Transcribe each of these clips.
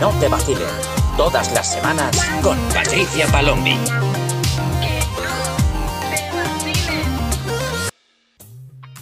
no te vacilen. Todas las semanas con Patricia Palombi.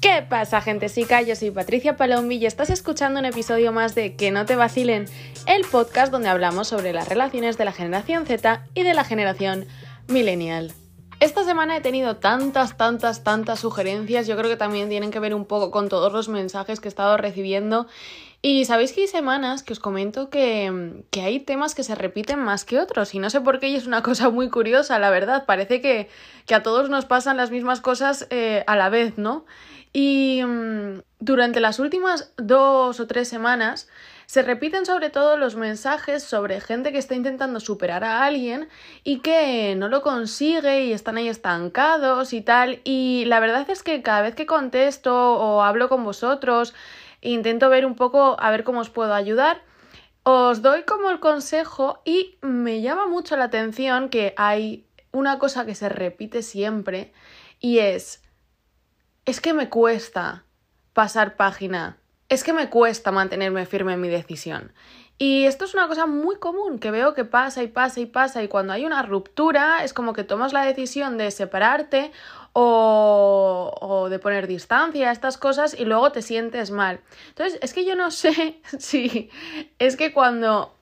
¿Qué pasa, gente sica? Yo soy Patricia Palombi y estás escuchando un episodio más de Que no te vacilen, el podcast donde hablamos sobre las relaciones de la generación Z y de la generación millennial. Esta semana he tenido tantas, tantas, tantas sugerencias. Yo creo que también tienen que ver un poco con todos los mensajes que he estado recibiendo. Y sabéis que hay semanas que os comento que, que, hay temas que se repiten más que otros. Y no sé por qué, y es una cosa muy curiosa, la verdad. Parece que, que a todos nos pasan las mismas cosas eh, a la vez, ¿no? Y mmm, durante las últimas dos o tres semanas se repiten sobre todo los mensajes sobre gente que está intentando superar a alguien y que no lo consigue y están ahí estancados y tal. Y la verdad es que cada vez que contesto o hablo con vosotros, intento ver un poco a ver cómo os puedo ayudar. Os doy como el consejo y me llama mucho la atención que hay una cosa que se repite siempre y es es que me cuesta pasar página es que me cuesta mantenerme firme en mi decisión. Y esto es una cosa muy común que veo que pasa y pasa y pasa y cuando hay una ruptura es como que tomas la decisión de separarte o, o, de poner distancia estas cosas y luego te sientes mal. Entonces, es que yo no sé si es que cuando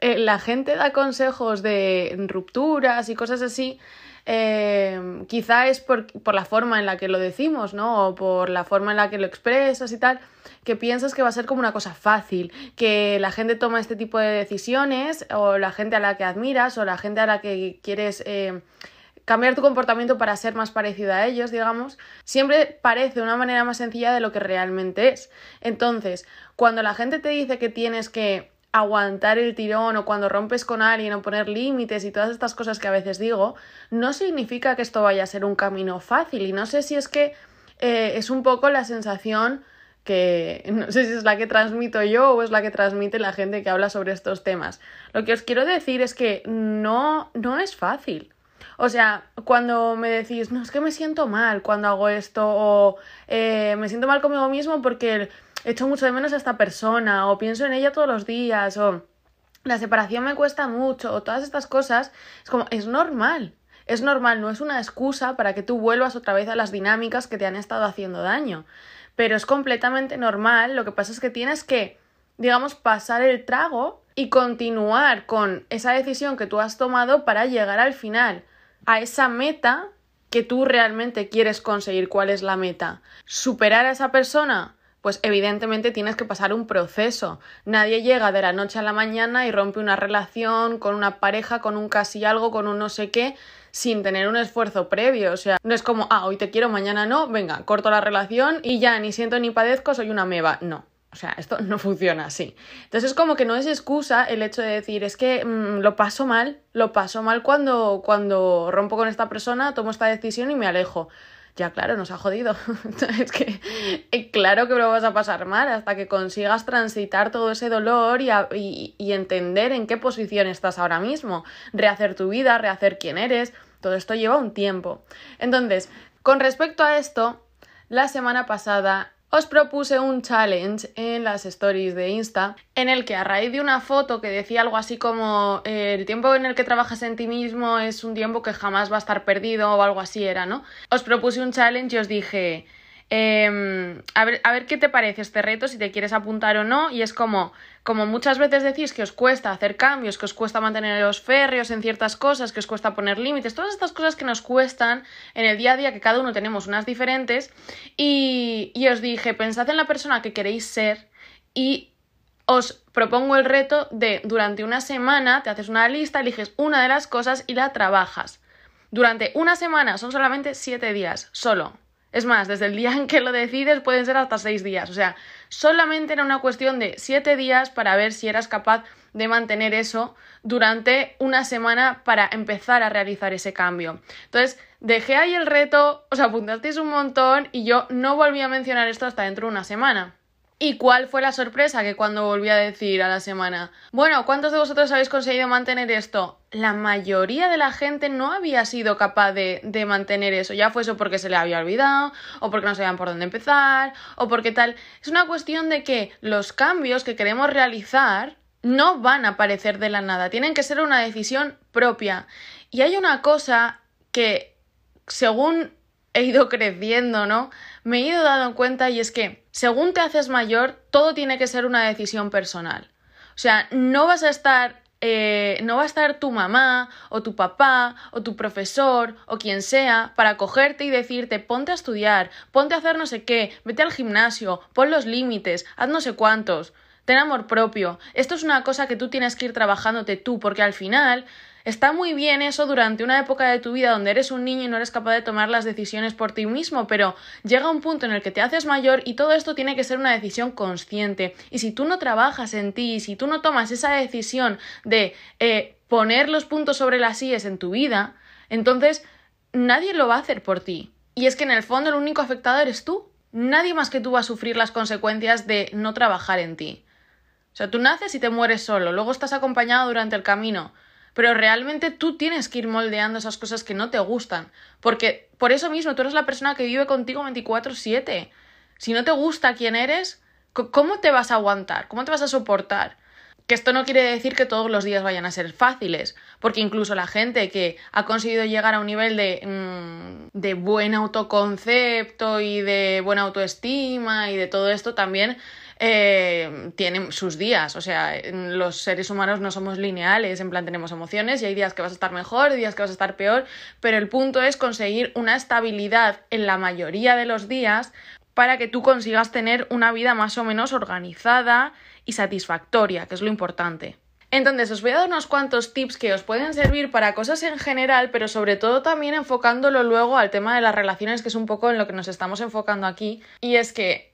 eh, la gente da consejos de rupturas y cosas así, eh, quizá es por, por, la forma en la que lo decimos, ¿no? O por la forma en la que lo expresas y tal, que piensas que va a ser como una cosa fácil, que la gente toma este tipo de decisiones, o la gente a la que admiras, o la gente a la que quieres eh, cambiar tu comportamiento para ser más parecido a ellos, digamos, siempre parece una manera más sencilla de lo que realmente es. Entonces, cuando la gente te dice que tienes que aguantar el tirón o cuando rompes con alguien o poner límites y todas estas cosas que a veces digo, no significa que esto vaya a ser un camino fácil y no sé si es que eh, es un poco la sensación que no sé si es la que transmito yo o es la que transmite la gente que habla sobre estos temas. Lo que os quiero decir es que no, no es fácil. O sea, cuando me decís, no, es que me siento mal cuando hago esto, o eh, me siento mal conmigo mismo porque echo mucho de menos a esta persona o pienso en ella todos los días o la separación me cuesta mucho o todas estas cosas, es como, es normal. Es normal, no es una excusa para que tú vuelvas otra vez a las dinámicas que te han estado haciendo daño. Pero es completamente normal, lo que pasa es que tienes que, digamos, pasar el trago y continuar con esa decisión que tú has tomado para llegar al final, a esa meta que tú realmente quieres conseguir. ¿Cuál es la meta? ¿Superar a esa persona? pues evidentemente tienes que pasar un proceso. Nadie llega de la noche a la mañana y rompe una relación con una pareja, con un casi algo, con un no sé qué, sin tener un esfuerzo previo. O sea, no es como, ah, hoy te quiero, mañana no, venga, corto la relación y ya ni siento ni padezco, soy una meba. No. O sea, esto no funciona así. Entonces es como que no es excusa el hecho de decir, es que mmm, lo paso mal, lo paso mal cuando, cuando rompo con esta persona, tomo esta decisión y me alejo ya claro, nos ha jodido. es que eh, claro que lo vas a pasar mal hasta que consigas transitar todo ese dolor y, y entender en qué posición estás ahora mismo, rehacer tu vida, rehacer quién eres, todo esto lleva un tiempo. Entonces, con respecto a esto, la semana pasada os propuse un challenge en las stories de Insta en el que a raíz de una foto que decía algo así como eh, el tiempo en el que trabajas en ti mismo es un tiempo que jamás va a estar perdido o algo así era, ¿no? Os propuse un challenge y os dije eh, a, ver, a ver qué te parece este reto, si te quieres apuntar o no, y es como, como muchas veces decís que os cuesta hacer cambios, que os cuesta manteneros férreos en ciertas cosas, que os cuesta poner límites, todas estas cosas que nos cuestan en el día a día, que cada uno tenemos unas diferentes, y, y os dije, pensad en la persona que queréis ser y os propongo el reto de durante una semana te haces una lista, eliges una de las cosas y la trabajas. Durante una semana son solamente siete días, solo. Es más, desde el día en que lo decides pueden ser hasta seis días. O sea, solamente era una cuestión de siete días para ver si eras capaz de mantener eso durante una semana para empezar a realizar ese cambio. Entonces, dejé ahí el reto, os apuntasteis un montón y yo no volví a mencionar esto hasta dentro de una semana. ¿Y cuál fue la sorpresa que cuando volví a decir a la semana? Bueno, ¿cuántos de vosotros habéis conseguido mantener esto? La mayoría de la gente no había sido capaz de, de mantener eso. Ya fue eso porque se le había olvidado, o porque no sabían por dónde empezar, o porque tal. Es una cuestión de que los cambios que queremos realizar no van a aparecer de la nada, tienen que ser una decisión propia. Y hay una cosa que, según he ido creciendo, ¿no? Me he ido dando cuenta y es que, según te haces mayor, todo tiene que ser una decisión personal. O sea, no vas a estar eh, no va a estar tu mamá o tu papá o tu profesor o quien sea para cogerte y decirte ponte a estudiar, ponte a hacer no sé qué, vete al gimnasio, pon los límites, haz no sé cuántos. Ten amor propio. Esto es una cosa que tú tienes que ir trabajándote tú, porque al final está muy bien eso durante una época de tu vida donde eres un niño y no eres capaz de tomar las decisiones por ti mismo, pero llega un punto en el que te haces mayor y todo esto tiene que ser una decisión consciente. Y si tú no trabajas en ti, si tú no tomas esa decisión de eh, poner los puntos sobre las IES en tu vida, entonces nadie lo va a hacer por ti. Y es que en el fondo el único afectado eres tú. Nadie más que tú va a sufrir las consecuencias de no trabajar en ti. O sea, tú naces y te mueres solo, luego estás acompañado durante el camino, pero realmente tú tienes que ir moldeando esas cosas que no te gustan, porque por eso mismo tú eres la persona que vive contigo 24/7. Si no te gusta quién eres, ¿cómo te vas a aguantar? ¿Cómo te vas a soportar? Que esto no quiere decir que todos los días vayan a ser fáciles, porque incluso la gente que ha conseguido llegar a un nivel de, mm, de buen autoconcepto y de buena autoestima y de todo esto también eh, tienen sus días. O sea, los seres humanos no somos lineales, en plan tenemos emociones y hay días que vas a estar mejor, días que vas a estar peor, pero el punto es conseguir una estabilidad en la mayoría de los días para que tú consigas tener una vida más o menos organizada y satisfactoria, que es lo importante. Entonces, os voy a dar unos cuantos tips que os pueden servir para cosas en general, pero sobre todo también enfocándolo luego al tema de las relaciones, que es un poco en lo que nos estamos enfocando aquí. Y es que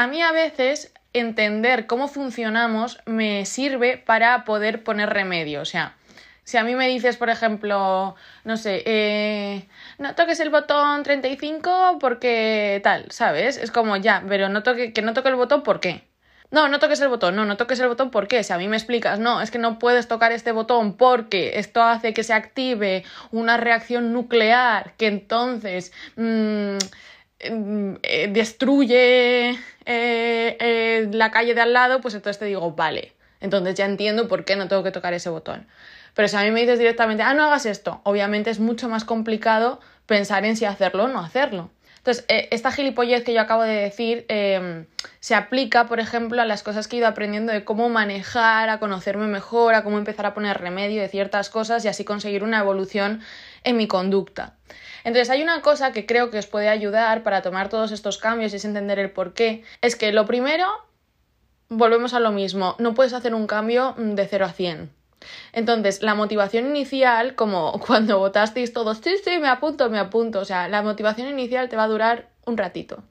a mí a veces entender cómo funcionamos me sirve para poder poner remedio. O sea, si a mí me dices, por ejemplo, no sé, eh, no toques el botón 35 porque tal, ¿sabes? Es como ya, pero no toque, que no toque el botón, ¿por qué? No, no toques el botón, no, no toques el botón, ¿por qué? Si a mí me explicas, no, es que no puedes tocar este botón porque esto hace que se active una reacción nuclear que entonces... Mmm, eh, destruye eh, eh, la calle de al lado, pues entonces te digo, vale. Entonces ya entiendo por qué no tengo que tocar ese botón. Pero si a mí me dices directamente, ah, no hagas esto, obviamente es mucho más complicado pensar en si hacerlo o no hacerlo. Entonces, esta gilipollez que yo acabo de decir em, se aplica, por ejemplo, a las cosas que he ido aprendiendo de cómo manejar, a conocerme mejor, a cómo empezar a poner remedio de ciertas cosas y así conseguir una evolución en mi conducta. Entonces hay una cosa que creo que os puede ayudar para tomar todos estos cambios y es entender el por qué. Es que lo primero, volvemos a lo mismo, no puedes hacer un cambio de 0 a 100. Entonces, la motivación inicial, como cuando votasteis todos, sí, sí, me apunto, me apunto, o sea, la motivación inicial te va a durar un ratito.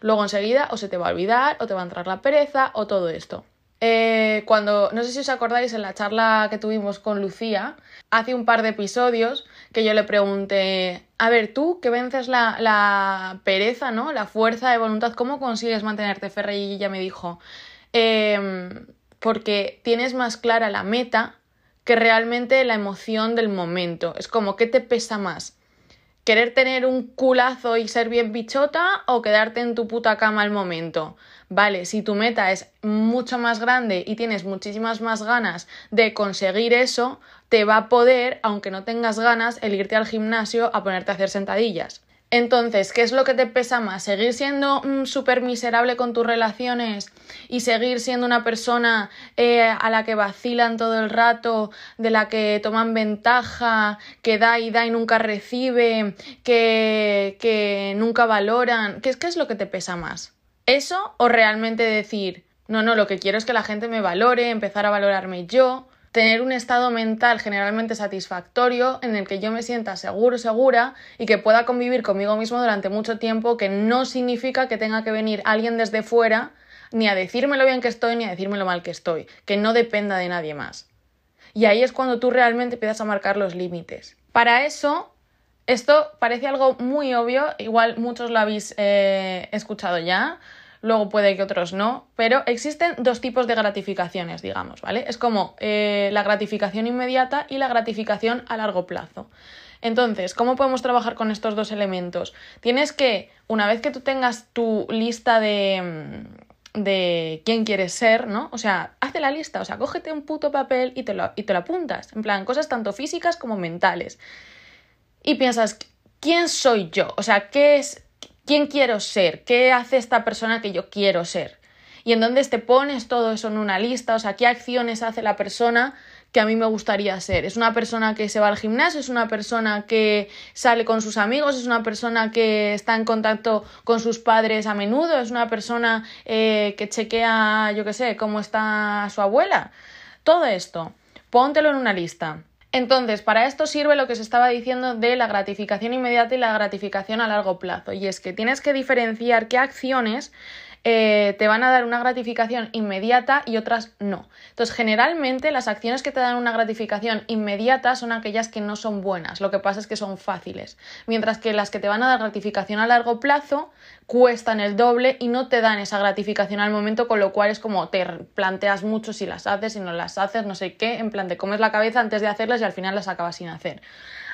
Luego enseguida o se te va a olvidar o te va a entrar la pereza o todo esto. Eh, cuando, no sé si os acordáis en la charla que tuvimos con Lucía, hace un par de episodios que yo le pregunté, a ver, tú que vences la, la pereza, ¿no? La fuerza de voluntad, ¿cómo consigues mantenerte ferra? Y ella me dijo, em, porque tienes más clara la meta que realmente la emoción del momento. Es como, ¿qué te pesa más? ¿Querer tener un culazo y ser bien bichota o quedarte en tu puta cama al momento? Vale, si tu meta es mucho más grande y tienes muchísimas más ganas de conseguir eso, te va a poder, aunque no tengas ganas, el irte al gimnasio a ponerte a hacer sentadillas. Entonces, ¿qué es lo que te pesa más? ¿Seguir siendo mm, súper miserable con tus relaciones y seguir siendo una persona eh, a la que vacilan todo el rato, de la que toman ventaja, que da y da y nunca recibe, que, que nunca valoran? ¿Qué es, ¿Qué es lo que te pesa más? ¿Eso o realmente decir, no, no, lo que quiero es que la gente me valore, empezar a valorarme yo, tener un estado mental generalmente satisfactorio en el que yo me sienta seguro, segura y que pueda convivir conmigo mismo durante mucho tiempo, que no significa que tenga que venir alguien desde fuera ni a decirme lo bien que estoy ni a decirme lo mal que estoy, que no dependa de nadie más. Y ahí es cuando tú realmente empiezas a marcar los límites. Para eso, esto parece algo muy obvio, igual muchos lo habéis eh, escuchado ya, luego puede que otros no, pero existen dos tipos de gratificaciones, digamos, ¿vale? Es como eh, la gratificación inmediata y la gratificación a largo plazo. Entonces, ¿cómo podemos trabajar con estos dos elementos? Tienes que, una vez que tú tengas tu lista de, mm, de quién quieres ser, ¿no? O sea, haz hazte la lista, o sea, cógete un puto papel y te, lo, y te lo apuntas, en plan, cosas tanto físicas como mentales. Y piensas, ¿quién soy yo? O sea, ¿qué es, quién quiero ser? ¿Qué hace esta persona que yo quiero ser? Y entonces te pones todo eso en una lista, o sea, qué acciones hace la persona que a mí me gustaría ser. Es una persona que se va al gimnasio, es una persona que sale con sus amigos, es una persona que está en contacto con sus padres a menudo, es una persona eh, que chequea, yo qué sé, cómo está su abuela. Todo esto, póntelo en una lista. Entonces, para esto sirve lo que se estaba diciendo de la gratificación inmediata y la gratificación a largo plazo. Y es que tienes que diferenciar qué acciones eh, te van a dar una gratificación inmediata y otras no. Entonces, generalmente las acciones que te dan una gratificación inmediata son aquellas que no son buenas, lo que pasa es que son fáciles, mientras que las que te van a dar gratificación a largo plazo cuestan el doble y no te dan esa gratificación al momento, con lo cual es como te planteas mucho si las haces, si no las haces, no sé qué, en plan te comes la cabeza antes de hacerlas y al final las acabas sin hacer.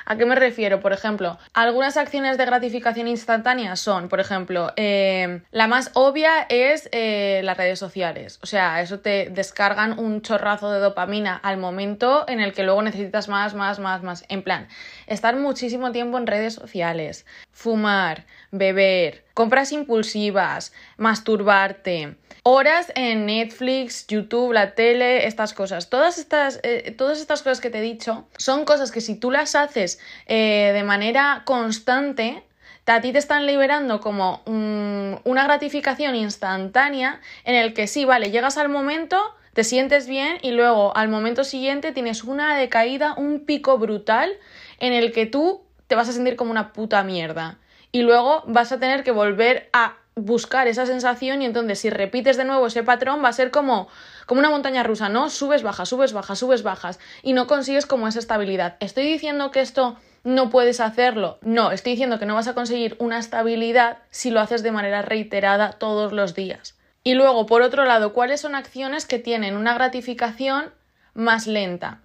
¿A qué me refiero? Por ejemplo, algunas acciones de gratificación instantánea son, por ejemplo, eh, la más obvia es eh, las redes sociales. O sea, eso te descargan un chorrazo de dopamina al momento en el que luego necesitas más, más, más, más. En plan, estar muchísimo tiempo en redes sociales, fumar, beber, compras impulsivas, masturbarte, horas en Netflix, YouTube, la tele, estas cosas. Todas estas, eh, todas estas cosas que te he dicho son cosas que si tú las haces eh, de manera constante, a ti te están liberando como una gratificación instantánea en el que sí, vale, llegas al momento, te sientes bien y luego al momento siguiente tienes una decaída, un pico brutal en el que tú te vas a sentir como una puta mierda. Y luego vas a tener que volver a buscar esa sensación y entonces si repites de nuevo ese patrón va a ser como, como una montaña rusa, ¿no? Subes, bajas, subes, bajas, subes, bajas y no consigues como esa estabilidad. ¿Estoy diciendo que esto no puedes hacerlo? No, estoy diciendo que no vas a conseguir una estabilidad si lo haces de manera reiterada todos los días. Y luego, por otro lado, ¿cuáles son acciones que tienen una gratificación más lenta?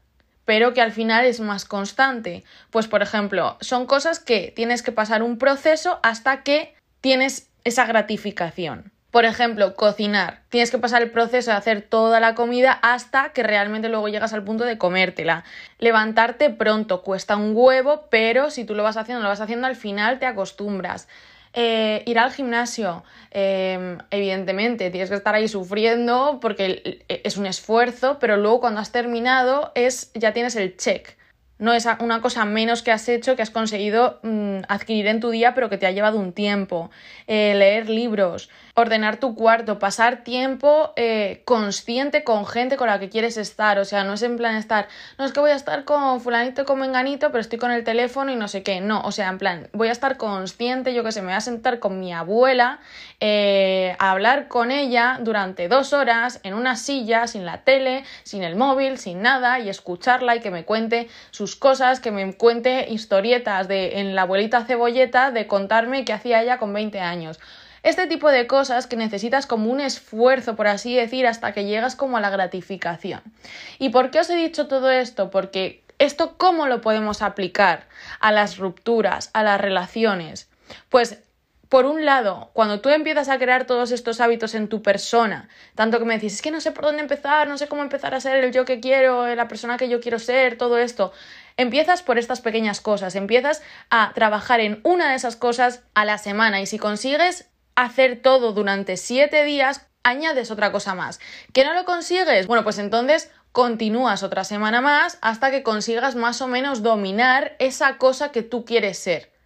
Pero que al final es más constante. Pues, por ejemplo, son cosas que tienes que pasar un proceso hasta que tienes esa gratificación. Por ejemplo, cocinar. Tienes que pasar el proceso de hacer toda la comida hasta que realmente luego llegas al punto de comértela. Levantarte pronto cuesta un huevo, pero si tú lo vas haciendo, lo vas haciendo, al final te acostumbras. Eh, ir al gimnasio, em, evidentemente, tienes que estar ahí sufriendo porque es un esfuerzo, pero luego cuando has terminado es ya tienes el check no es una cosa menos que has hecho, que has conseguido mm, adquirir en tu día, pero que te ha llevado un tiempo. Eh, leer libros, ordenar tu cuarto, pasar tiempo eh, consciente con gente con la que quieres estar. O sea, no es en plan estar, no es que voy a estar con fulanito, con menganito, pero estoy con el teléfono y no sé qué. No, o sea, en plan, voy a estar consciente, yo que sé, me voy a sentar con mi abuela eh, a hablar con ella durante dos horas en una silla, sin la tele, sin el móvil, sin nada, y escucharla y que me cuente sus cosas, que me cuente historietas de en la abuelita cebolleta de contarme qué hacía ella con 20 años. Este tipo de cosas que necesitas como un esfuerzo, por así decir, hasta que llegas como a la gratificación. ¿Y por qué os he dicho todo esto? Porque esto cómo lo podemos aplicar a las rupturas, a las relaciones. Pues por un lado, cuando tú empiezas a crear todos estos hábitos en tu persona, tanto que me decís, es que no sé por dónde empezar, no sé cómo empezar a ser el yo que quiero, la persona que yo quiero ser, todo esto, empiezas por estas pequeñas cosas, empiezas a trabajar en una de esas cosas a la semana y si consigues hacer todo durante siete días, añades otra cosa más. ¿Que no lo consigues? Bueno, pues entonces continúas otra semana más hasta que consigas más o menos dominar esa cosa que tú quieres ser.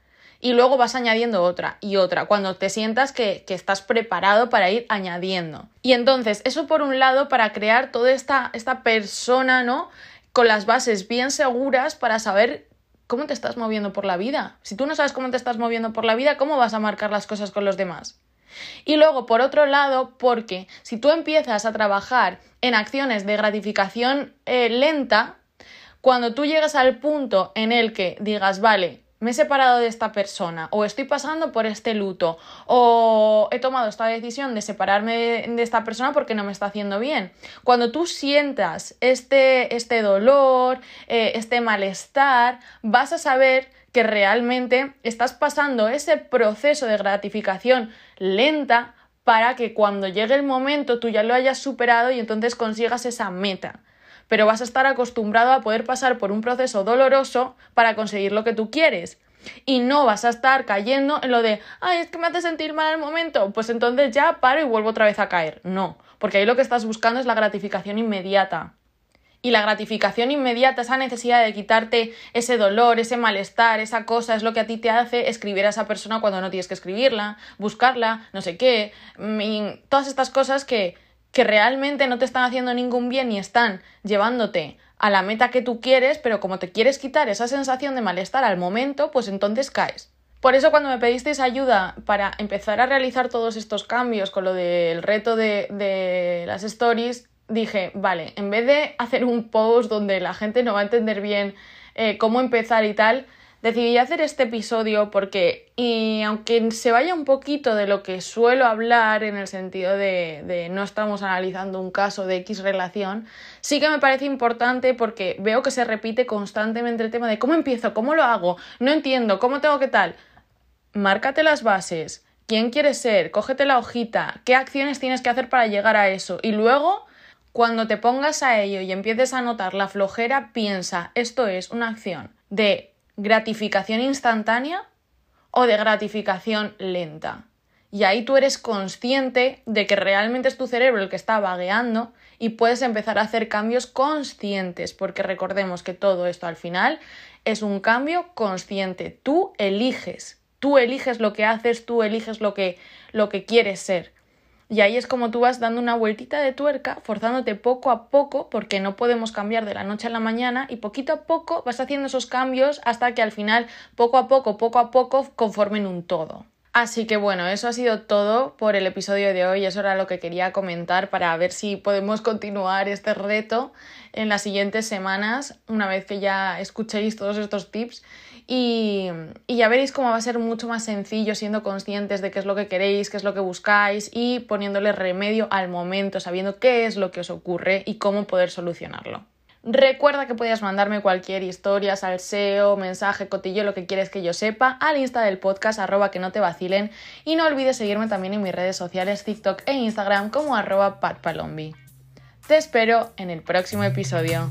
Y luego vas añadiendo otra y otra, cuando te sientas que, que estás preparado para ir añadiendo. Y entonces, eso por un lado, para crear toda esta, esta persona, ¿no? Con las bases bien seguras para saber cómo te estás moviendo por la vida. Si tú no sabes cómo te estás moviendo por la vida, ¿cómo vas a marcar las cosas con los demás? Y luego, por otro lado, porque si tú empiezas a trabajar en acciones de gratificación eh, lenta, cuando tú llegas al punto en el que digas, vale, me he separado de esta persona, o estoy pasando por este luto, o he tomado esta decisión de separarme de, esta persona porque no me está haciendo bien. Cuando tú sientas este, este dolor, eh, este malestar, vas a saber que realmente estás pasando ese proceso de gratificación lenta para que cuando llegue el momento tú ya lo hayas superado y entonces consigas esa meta. Pero vas a estar acostumbrado a poder pasar por un proceso doloroso para conseguir lo que tú quieres. Y no vas a estar cayendo en lo de, ay, es que me hace sentir mal al momento, pues entonces ya paro y vuelvo otra vez a caer. No, porque ahí lo que estás buscando es la gratificación inmediata. Y la gratificación inmediata, esa necesidad de quitarte ese dolor, ese malestar, esa cosa, es lo que a ti te hace escribir a esa persona cuando no tienes que escribirla, buscarla, no sé qué, mm, todas estas cosas que, que realmente no te están haciendo ningún bien y están llevándote a la meta que tú quieres, pero como te quieres quitar esa sensación de malestar al momento, pues entonces caes. Por eso cuando me pedisteis ayuda para empezar a realizar todos estos cambios con lo del reto de, de las stories, dije, vale, en vez de hacer un post donde la gente no va a entender bien eh, cómo empezar y tal, decidí hacer este episodio porque, y aunque se vaya un poquito de lo que suelo hablar en el sentido de, de, no estamos analizando un caso de X relación, sí que me parece importante porque veo que se repite constantemente el tema de cómo empiezo, cómo lo hago, no entiendo, cómo tengo que tal. Márcate las bases, quién quieres ser, cógete la hojita, qué acciones tienes que hacer para llegar a eso y luego cuando te pongas a ello y empieces a notar la flojera, piensa, ¿esto es una acción de gratificación instantánea o de gratificación lenta? Y ahí tú eres consciente de que realmente es tu cerebro el que está vagueando y puedes empezar a hacer cambios conscientes, porque recordemos que todo esto al final es un cambio consciente. Tú eliges, tú eliges lo que haces, tú eliges lo que, lo que quieres ser. Y ahí es como tú vas dando una vueltita de tuerca, forzándote poco a poco, porque no podemos cambiar de la noche a la mañana, y poquito a poco vas haciendo esos cambios hasta que al final, poco a poco, poco a poco, conformen un todo. Así que bueno, eso ha sido todo por el episodio de hoy. Eso era lo que quería comentar para ver si podemos continuar este reto en las siguientes semanas, una vez que ya escuchéis todos estos tips. Y, ya veréis cómo va a ser mucho más sencillo siendo conscientes de qué es lo que queréis, qué es lo que buscáis y poniéndole remedio al momento, sabiendo qué es lo que os ocurre y cómo poder solucionarlo. Recuerda que puedes mandarme cualquier historia, salseo, mensaje, cotillo, lo que quieres que yo sepa, al insta del podcast arroba que no te vacilen y no olvides seguirme también en mis redes sociales TikTok e Instagram como arroba patpalombi. Te espero en el próximo episodio.